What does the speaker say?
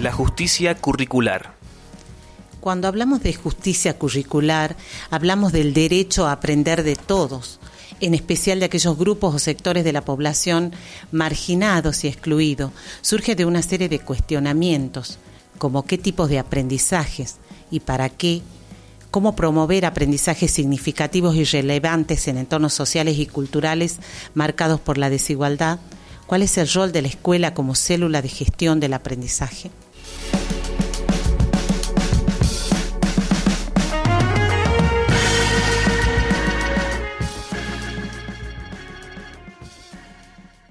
la justicia curricular. Cuando hablamos de justicia curricular, hablamos del derecho a aprender de todos, en especial de aquellos grupos o sectores de la población marginados y excluidos. Surge de una serie de cuestionamientos, como qué tipos de aprendizajes y para qué, cómo promover aprendizajes significativos y relevantes en entornos sociales y culturales marcados por la desigualdad, cuál es el rol de la escuela como célula de gestión del aprendizaje.